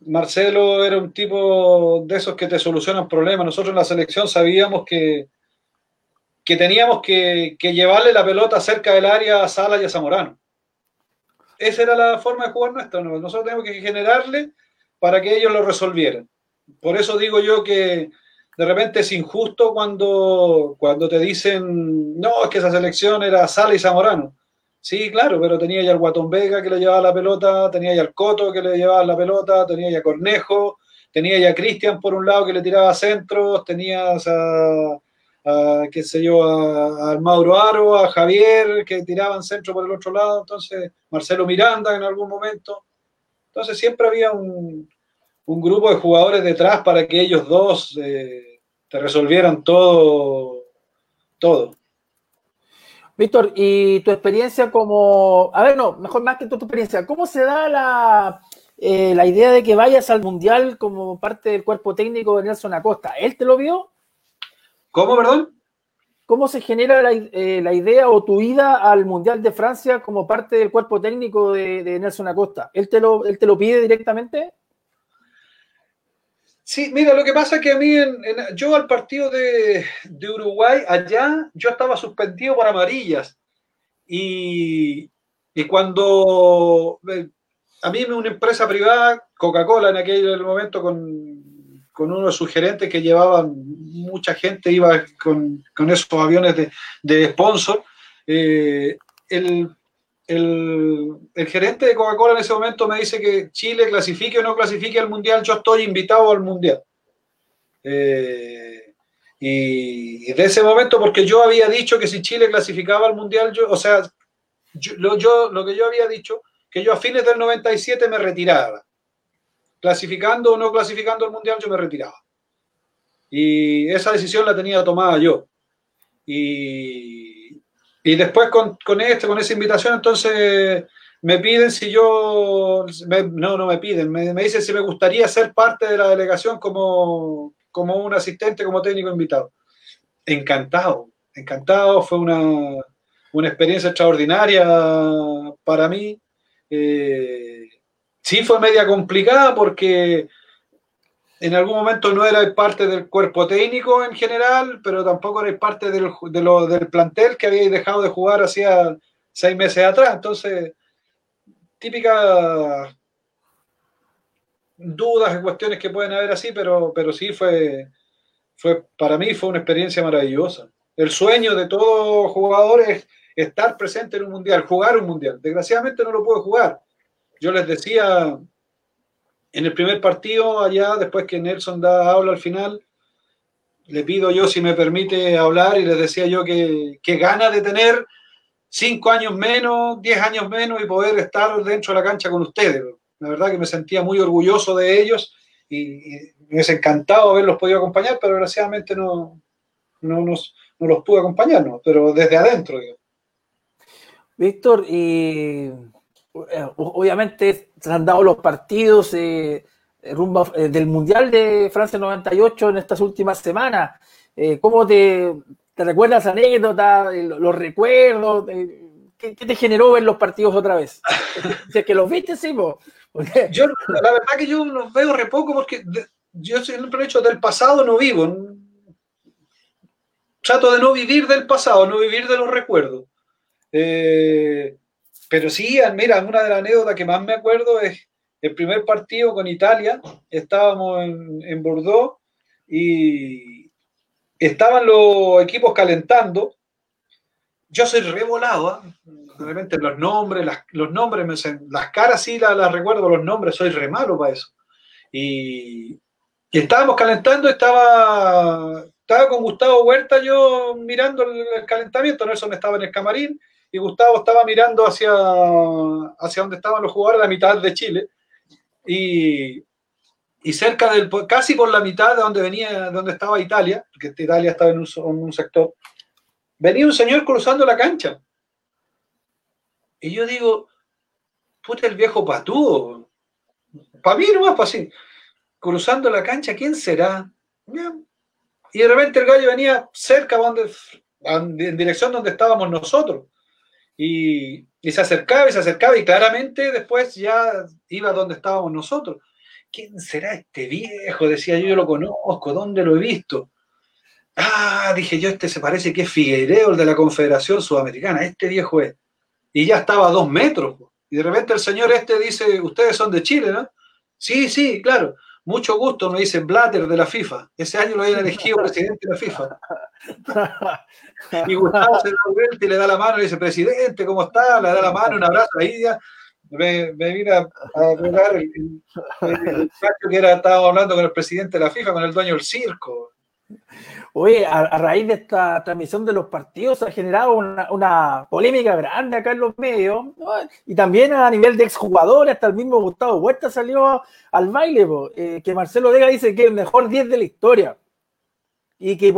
Marcelo era un tipo de esos que te solucionan problemas. Nosotros en la selección sabíamos que, que teníamos que, que llevarle la pelota cerca del área a Sala y a Zamorano esa era la forma de jugar nuestra. Nosotros tenemos que generarle para que ellos lo resolvieran. Por eso digo yo que de repente es injusto cuando, cuando te dicen, no, es que esa selección era Sala y Zamorano. Sí, claro, pero tenía ya al Guatón Vega que le llevaba la pelota, tenía ya al Coto que le llevaba la pelota, tenía ya Cornejo, tenía ya Cristian por un lado que le tiraba centros, tenías a, qué sé yo, a, Mauro Aro, a Javier, que tiraban centro por el otro lado, entonces Marcelo Miranda en algún momento. Entonces siempre había un, grupo de jugadores detrás para que ellos dos eh, te resolvieran todo, todo. Víctor, y tu experiencia como, a ver, no, mejor más que tu, experiencia, ¿cómo se da la, eh, la idea de que vayas al Mundial como parte del cuerpo técnico de Nelson Acosta? ¿Él te lo vio? ¿Cómo, perdón? ¿Cómo se genera eh, la, idea o tu ida al Mundial de Francia como parte del cuerpo técnico de, Nelson Acosta? ¿Él te, lo, ¿Él te lo pide directamente? Sí, mira, lo que pasa es que a mí, yo al partido de, Uruguay, allá, yo estaba suspendido por amarillas. Y, y cuando eh, a mí una empresa privada, Coca-Cola en aquel momento con con uno de que llevaban mucha gente, iba con, esos aviones de, sponsor. Eh, el, gerente de Coca-Cola en ese momento me dice que Chile clasifique o no clasifique al Mundial, yo estoy invitado al Mundial. Eh, y, de ese momento, porque yo había dicho que si Chile clasificaba al Mundial, yo, o sea, lo, yo, lo que yo había dicho, que yo a fines del 97 me retiraba clasificando o no clasificando al Mundial, yo me retiraba. Y esa decisión la tenía tomada yo. Y, y después con, con, este, con esa invitación, entonces me piden si yo, no, no me piden, me, me, dicen si me gustaría ser parte de la delegación como, como un asistente, como técnico invitado. Encantado, encantado, fue una, una experiencia extraordinaria para mí. Eh, sí fue media complicada porque en algún momento no era parte del cuerpo técnico en general, pero tampoco era parte del, del plantel que había dejado de jugar hacía seis meses atrás. Entonces, típicas dudas y cuestiones que pueden haber así, pero, pero sí fue, fue, para mí fue una experiencia maravillosa. El sueño de todo jugador es estar presente en un mundial, jugar un mundial. Desgraciadamente no lo puedo jugar. Yo les decía en el primer partido, allá, después que Nelson da habla al final, le pido yo si me permite hablar y les decía yo que, que gana de tener cinco años menos, diez años menos y poder estar dentro de la cancha con ustedes. La verdad que me sentía muy orgulloso de ellos y, me hubiese encantado haberlos podido acompañar, pero desgraciadamente no, no, nos, no los pude acompañar, pero desde adentro. Víctor, y obviamente se han dado los partidos eh, rumbo eh, del Mundial de Francia 98 en estas últimas semanas. Eh, ¿Cómo te, te recuerdas anécdotas, los recuerdos? ¿qué, ¿qué, te generó ver los partidos otra vez? si es que los viste, sí, porque... Yo, la verdad que yo los veo re poco porque yo siempre he hecho del pasado no vivo. Trato de no vivir del pasado, no vivir de los recuerdos. Eh, pero sí, mira, una de las anécdotas que más me acuerdo es el primer partido con Italia. Estábamos en, en Bordeaux y estaban los equipos calentando. Yo soy revolado, ¿eh? realmente los nombres, las, los nombres, me, las caras sí las, las, recuerdo, los nombres, soy re malo para eso. Y, y estábamos calentando, estaba, estaba con Gustavo Huerta yo mirando el, el calentamiento, Nelson estaba en el camarín y Gustavo estaba mirando hacia, hacia donde estaban los jugadores, la mitad de Chile, y, y cerca del, casi por la mitad de donde venía, donde estaba Italia, porque Italia estaba en un, en un sector, venía un señor cruzando la cancha. Y yo digo, puta el viejo patúo. Para mí nomás, para así. Cruzando la cancha, ¿quién será? Y de repente el gallo venía cerca, donde, en dirección donde estábamos nosotros. Y, se acercaba y se acercaba y claramente después ya iba donde estábamos nosotros. ¿Quién será este viejo? Decía yo, yo lo conozco, ¿dónde lo he visto? Ah, dije yo, este se parece que es Figueireo, el de la Confederación Sudamericana, este viejo es. Y ya estaba a dos metros. Y de repente el señor este dice, ustedes son de Chile, ¿no? Sí, sí, claro. Mucho gusto, me dice Blatter de la FIFA. Ese año lo habían elegido presidente de la FIFA. Y Gustavo se da vuelta y le da la mano y dice, presidente, ¿cómo está? Le da la mano, un abrazo ahí ya. Me, me vine a, a el, el, el, que era, estaba hablando con el presidente de la FIFA, con el dueño del circo. Oye, a, raíz de esta transmisión de los partidos se ha generado una, polémica grande acá en los medios y también a nivel de exjugadores, hasta el mismo Gustavo Huerta salió al baile, eh, que Marcelo Vega dice que es el mejor 10 de la historia y que,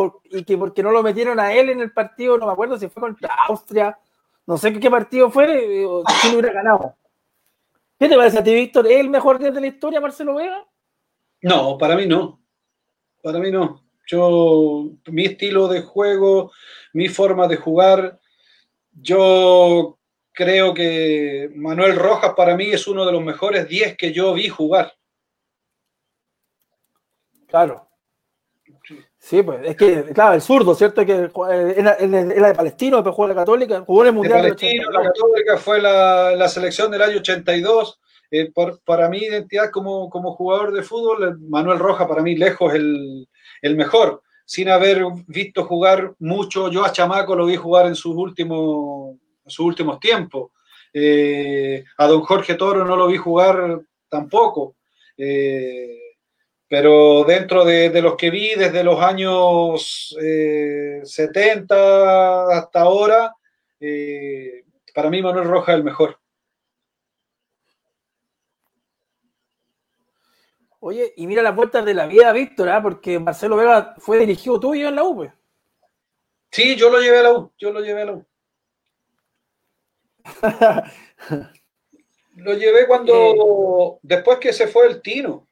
porque no lo metieron a él en el partido, no me acuerdo si fue contra Austria, no sé qué partido fue, o si lo hubiera ganado. ¿Qué te parece a ti, Víctor? ¿Es el mejor 10 de la historia, Marcelo Vega? No, para mí no. Para mí no. Yo, mi estilo de juego, mi forma de jugar, yo creo que Manuel Rojas para mí es uno de los mejores 10 que yo vi jugar. Claro. Sí, pues es que, claro, el zurdo, ¿cierto? Que era, era de Palestino, después jugó la Católica, jugó en el Mundial. De Palestino, la Católica fue la, la, selección del año 82. Eh, por, para mi identidad como, como jugador de fútbol, Manuel Rojas para mí lejos el, el mejor, sin haber visto jugar mucho. Yo a Chamaco lo vi jugar en sus últimos, sus últimos tiempos. Eh, a don Jorge Toro no lo vi jugar tampoco. Eh, pero dentro de, de, los que vi desde los años eh, 70 hasta ahora, eh, para mí Manuel Rojas es el mejor. Oye, y mira las vueltas de la vida, Víctor, ¿ah? porque Marcelo Vega fue dirigido tuyo en la U, pues. Sí, yo lo llevé a la U, yo lo llevé a la U. lo llevé cuando, eh. después que se fue el Tino.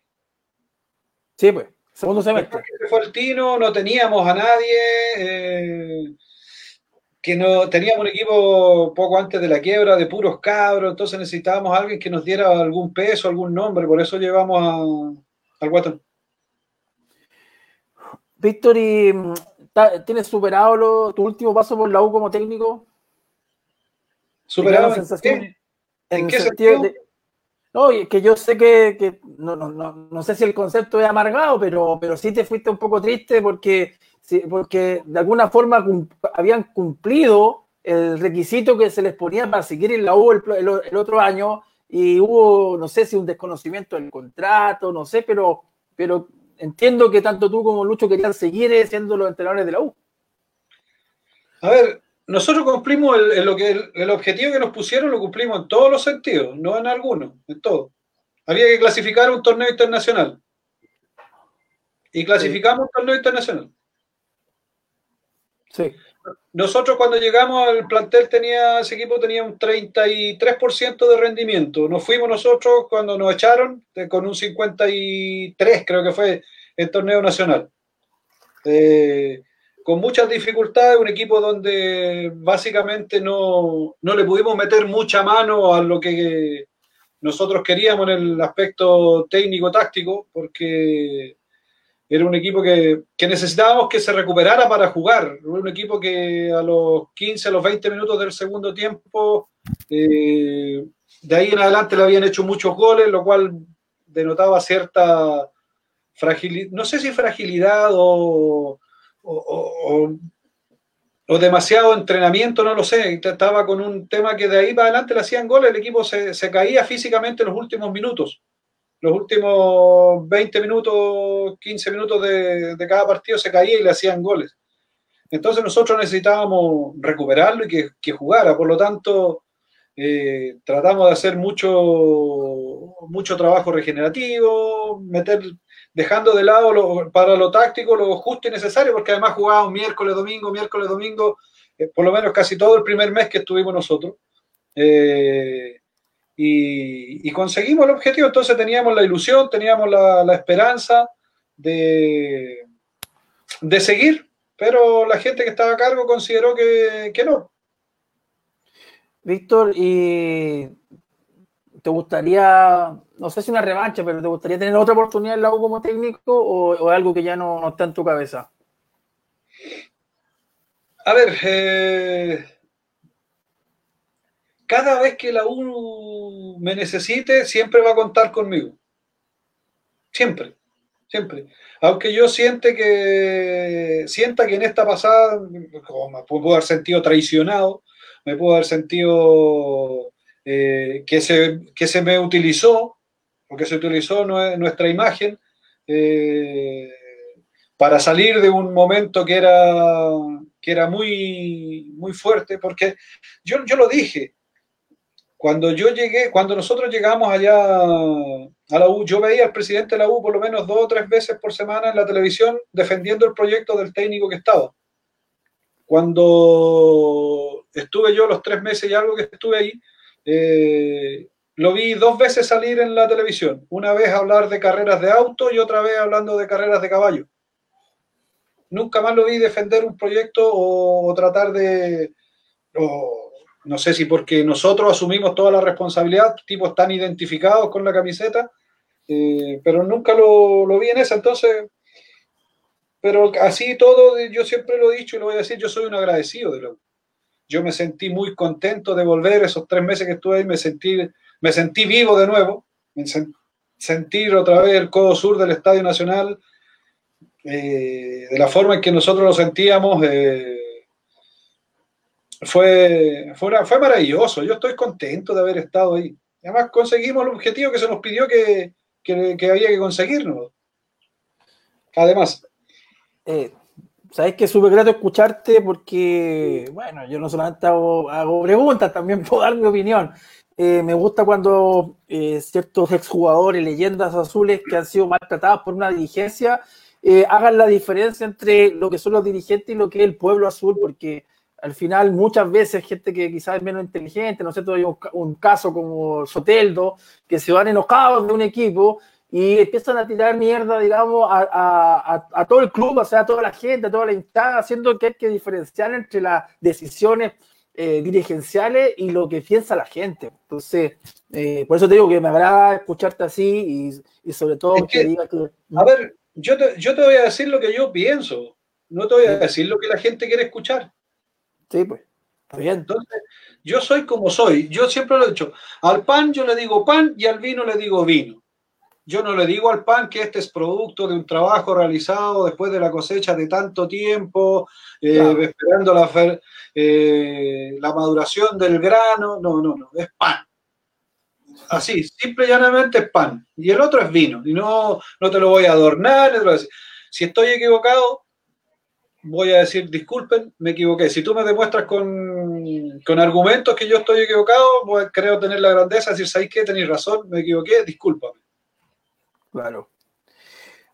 Sí, pues, segundo semestre. Después que se fue el Tino, no teníamos a nadie. Eh, que no teníamos un equipo poco antes de la quiebra de puros cabros, entonces necesitábamos a alguien que nos diera algún peso, algún nombre, por eso llevamos a, al Guatón. Víctor, ¿y mm, tienes superado tu último paso por la U como técnico? ¿Superado? ¿En, ¿En qué sentido? no, que yo sé que, no, no, no, sé si el concepto es amargado, pero, pero sí te fuiste un poco triste porque porque de alguna forma habían cumplido el requisito que se les ponía para seguir en la U el, otro año y hubo, no sé si un desconocimiento del contrato, no sé, pero, pero entiendo que tanto tú como Lucho querían seguir siendo los entrenadores de la U. A ver, nosotros cumplimos el, lo el, objetivo que nos pusieron, lo cumplimos en todos los sentidos, no en algunos, en todo. Había que clasificar un torneo internacional. Y clasificamos un torneo internacional. Nosotros cuando llegamos al plantel tenía, ese equipo tenía un 33% de rendimiento. Nos fuimos nosotros cuando nos echaron con un 53, creo que fue el torneo nacional. Eh, con muchas dificultades, un equipo donde básicamente no, no le pudimos meter mucha mano a lo que nosotros queríamos en el aspecto técnico-táctico, porque era un equipo que, necesitábamos que se recuperara para jugar. Un equipo que a los 15, a los 20 minutos del segundo tiempo, eh, de ahí en adelante le habían hecho muchos goles, lo cual denotaba cierta fragilidad, no sé si fragilidad o, o, demasiado entrenamiento, no lo sé. Estaba con un tema que de ahí para adelante le hacían goles, el equipo se, se caía físicamente en los últimos minutos los últimos 20 minutos, 15 minutos de, cada partido se caía y le hacían goles. Entonces nosotros necesitábamos recuperarlo y que, jugara. Por lo tanto, eh, tratamos de hacer mucho, mucho trabajo regenerativo, meter, dejando de lado para lo táctico lo justo y necesario, porque además jugábamos miércoles, domingo, miércoles, domingo, eh, por lo menos casi todo el primer mes que estuvimos nosotros. Eh, y, conseguimos el objetivo, entonces teníamos la ilusión, teníamos la, esperanza de, de, seguir, pero la gente que estaba a cargo consideró que, no. Víctor, ¿y te gustaría, no sé si una revancha, pero te gustaría tener otra oportunidad en la U como técnico o, algo que ya no, no, está en tu cabeza? A ver, eh, cada vez que la U me necesite, siempre va a contar conmigo. Siempre, siempre. Aunque yo siente que, sienta que en esta pasada me puedo haber sentido traicionado, me puedo haber sentido eh, que, se, que se me utilizó, porque se utilizó nuestra imagen eh, para salir de un momento que era, que era muy, muy fuerte, porque yo, yo lo dije, cuando yo llegué, cuando nosotros llegamos allá a la U, yo veía al presidente de la U por lo menos dos o tres veces por semana en la televisión defendiendo el proyecto del técnico que estaba. Cuando estuve yo los tres meses y algo que estuve ahí, eh, lo vi dos veces salir en la televisión. Una vez hablar de carreras de auto y otra vez hablando de carreras de caballo. Nunca más lo vi defender un proyecto o, tratar de no sé si porque nosotros asumimos toda la responsabilidad, tipos están identificados con la camiseta, eh, pero nunca lo, vi en esa, entonces, pero así todo, yo siempre lo he dicho y lo voy a decir, yo soy un agradecido de lo Yo me sentí muy contento de volver esos tres meses que estuve ahí, me sentí, me sentí vivo de nuevo, me sentir otra vez el codo sur del Estadio Nacional, eh, de la forma en que nosotros lo sentíamos. Eh, fue, fue, fue maravilloso. Yo estoy contento de haber estado ahí. Además, conseguimos el objetivo que se nos pidió que, había que conseguirnos. Además. Eh, Sabes que es súper grato escucharte porque, bueno, yo no solamente hago, preguntas, también puedo dar mi opinión. eh, me gusta cuando eh, ciertos exjugadores, leyendas azules que han sido maltratados por una dirigencia, hagan la diferencia entre lo que son los dirigentes y lo que es el pueblo azul, porque al final muchas veces gente que quizás es menos inteligente, no sé, hay un, un, caso como Soteldo, que se van enojados de un equipo y empiezan a tirar mierda, digamos, a, a, a todo el club, o sea, a toda la gente, a toda la instancia, haciendo que hay que diferenciar entre las decisiones eh, dirigenciales y lo que piensa la gente. Entonces, eh, por eso te digo que me agrada escucharte así y, y sobre todo es que, que digas que... A ver, yo te, yo te voy a decir lo que yo pienso, no te voy a decir lo que la gente quiere escuchar. Sí, pues. Bien. Entonces, yo soy como soy. Yo siempre lo he dicho. Al pan yo le digo pan y al vino le digo vino. Yo no le digo al pan que este es producto de un trabajo realizado después de la cosecha de tanto tiempo, eh, claro. esperando la, eh, la maduración del grano. No, no, no, es pan. Así, simple y llanamente es pan. Y el otro es vino. Y no, no te lo voy a adornar. Si estoy equivocado, voy a decir, disculpen, me equivoqué. Si tú me demuestras con, con argumentos que yo estoy equivocado, pues creo tener la grandeza de decir, ¿sabes qué? Tenéis razón, me equivoqué, discúlpame. Claro.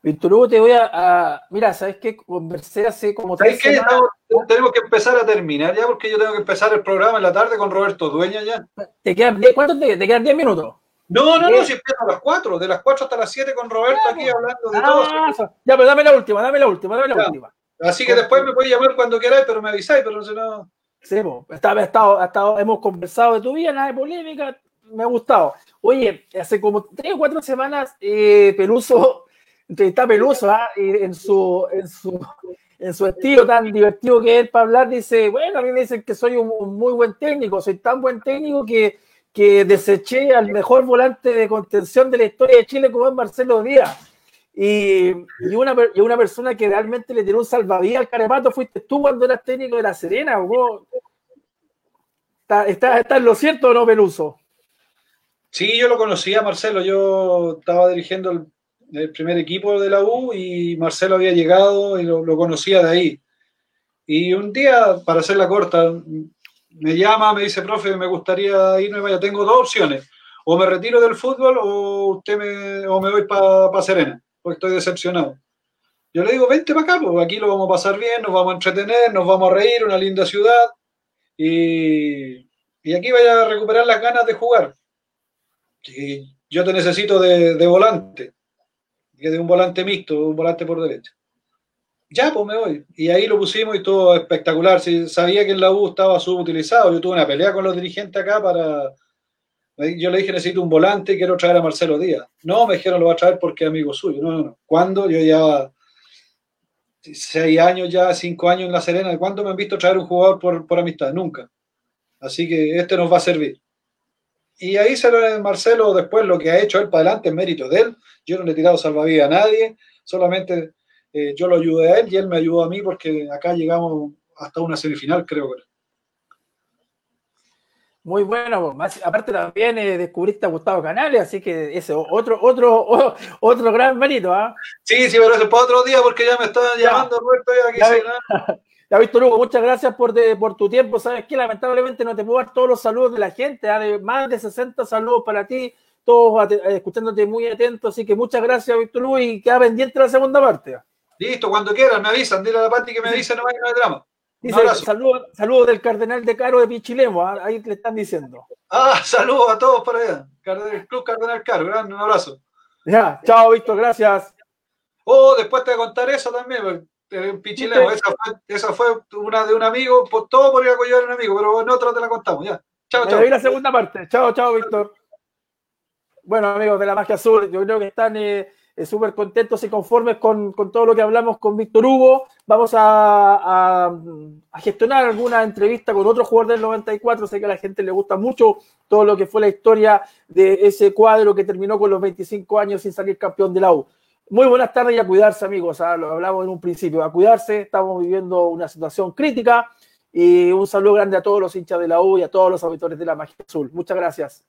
Víctor Hugo, te voy a, a, Mira, ¿sabes qué? Conversé hace como tres qué? Semanas... Tenemos que empezar a terminar ya, porque yo tengo que empezar el programa en la tarde con Roberto Dueña ya. ¿Te quedan, ¿Cuánto te, te quedan 10 minutos? No, no, no, si empiezo a las 4, de las 4 hasta las 7 con Roberto aquí hablando de ah, todo. Ya, pero dame la última, dame la última, dame la ya. última. Así que después me puedes llamar cuando queráis, pero me avisáis, pero no. Sí, está, estado, hemos conversado de tu vida, nada de polémica, me ha gustado. Oye, hace como tres o cuatro semanas, eh, Peluso, está Peluso, ¿ah? en, su, estilo tan divertido que es para hablar, dice, bueno, a mí me dicen que soy un, un muy buen técnico, soy tan buen técnico que, que deseché al mejor volante de contención de la historia de Chile como es Marcelo Díaz. Y, y, una, y una persona que realmente le tiró un salvavidas al Carepato fuiste tú cuando eras técnico de La Serena. ¿Vos? ¿Está, está, en lo cierto o no, Peluso? Sí, yo lo conocía, Marcelo. Yo estaba dirigiendo el, el, primer equipo de la U y Marcelo había llegado y lo, lo, conocía de ahí. Y un día, para hacer la corta, me llama, me dice, profe, me gustaría irme, vaya, tengo dos opciones. O me retiro del fútbol o, usted me, o me voy para pa Serena, porque estoy decepcionado. Yo le digo, vente para acá, porque aquí lo vamos a pasar bien, nos vamos a entretener, nos vamos a reír, una linda ciudad. Y, y aquí vaya a recuperar las ganas de jugar que yo te necesito de, de volante, de un volante mixto, un volante por derecha. Ya, pues me voy. Y ahí lo pusimos y todo espectacular. Sabía que en la U estaba subutilizado. Yo tuve una pelea con los dirigentes acá para. Yo le dije, necesito un volante y quiero traer a Marcelo Díaz. No, me dijeron, lo va a traer porque es amigo suyo. No, no, no. ¿Cuándo? Yo ya. Seis años ya, cinco años en La Serena. ¿Cuándo me han visto traer un jugador por, por amistad? Nunca. Así que este nos va a servir. Y ahí se lo Marcelo después lo que ha hecho él para adelante es mérito de él. Yo no le he tirado salvavidas a nadie, solamente eh, yo lo ayudé a él y él me ayudó a mí porque acá llegamos hasta una semifinal, creo que. Muy bueno, más, aparte también eh, descubriste a Gustavo Canales, así que ese otro, otro, otro gran mérito, ¿ah? ¿eh? Sí, sí, pero eso es para otro día porque ya me están llamando, Roberto, ya, aquí Ya, Víctor Hugo, muchas gracias por, de, por tu tiempo. Sabes que lamentablemente no te puedo dar todos los saludos de la gente, ¿eh? más de 60 saludos para ti, todos escuchándote muy atentos. Así que muchas gracias, Víctor Hugo, y queda pendiente la segunda parte. Listo, cuando quieras, me avisan. Dile a la Pati que me avise, no hay, no hay drama. Dice, saludos saludo del cardenal de Caro de Pichilemo, ¿eh? ahí le están diciendo. Ah, saludos a todos por allá. El Club Cardenal Caro, gran un abrazo. Ya, chao, Víctor, gracias. Oh, después te voy a contar eso también en Pichilemo. Esa fue, esa fue una de un amigo, por, todo por ir a a un amigo, pero en otra te la contamos, ya. Chao, chao. la segunda parte. Chao, chao, Víctor. Bueno, amigos de la Magia Azul, yo creo que están eh, eh, súper contentos y conformes con, con, todo lo que hablamos con Víctor Hugo. Vamos a, a, a, gestionar alguna entrevista con otro jugador del 94. Sé que a la gente le gusta mucho todo lo que fue la historia de ese cuadro que terminó con los 25 años sin salir campeón de la U. Muy buenas tardes y a cuidarse, amigos. ¿ah? Lo hablamos en un principio. A cuidarse. Estamos viviendo una situación crítica. Y un saludo grande a todos los hinchas de la U y a todos los auditores de la Magia Azul. Muchas gracias.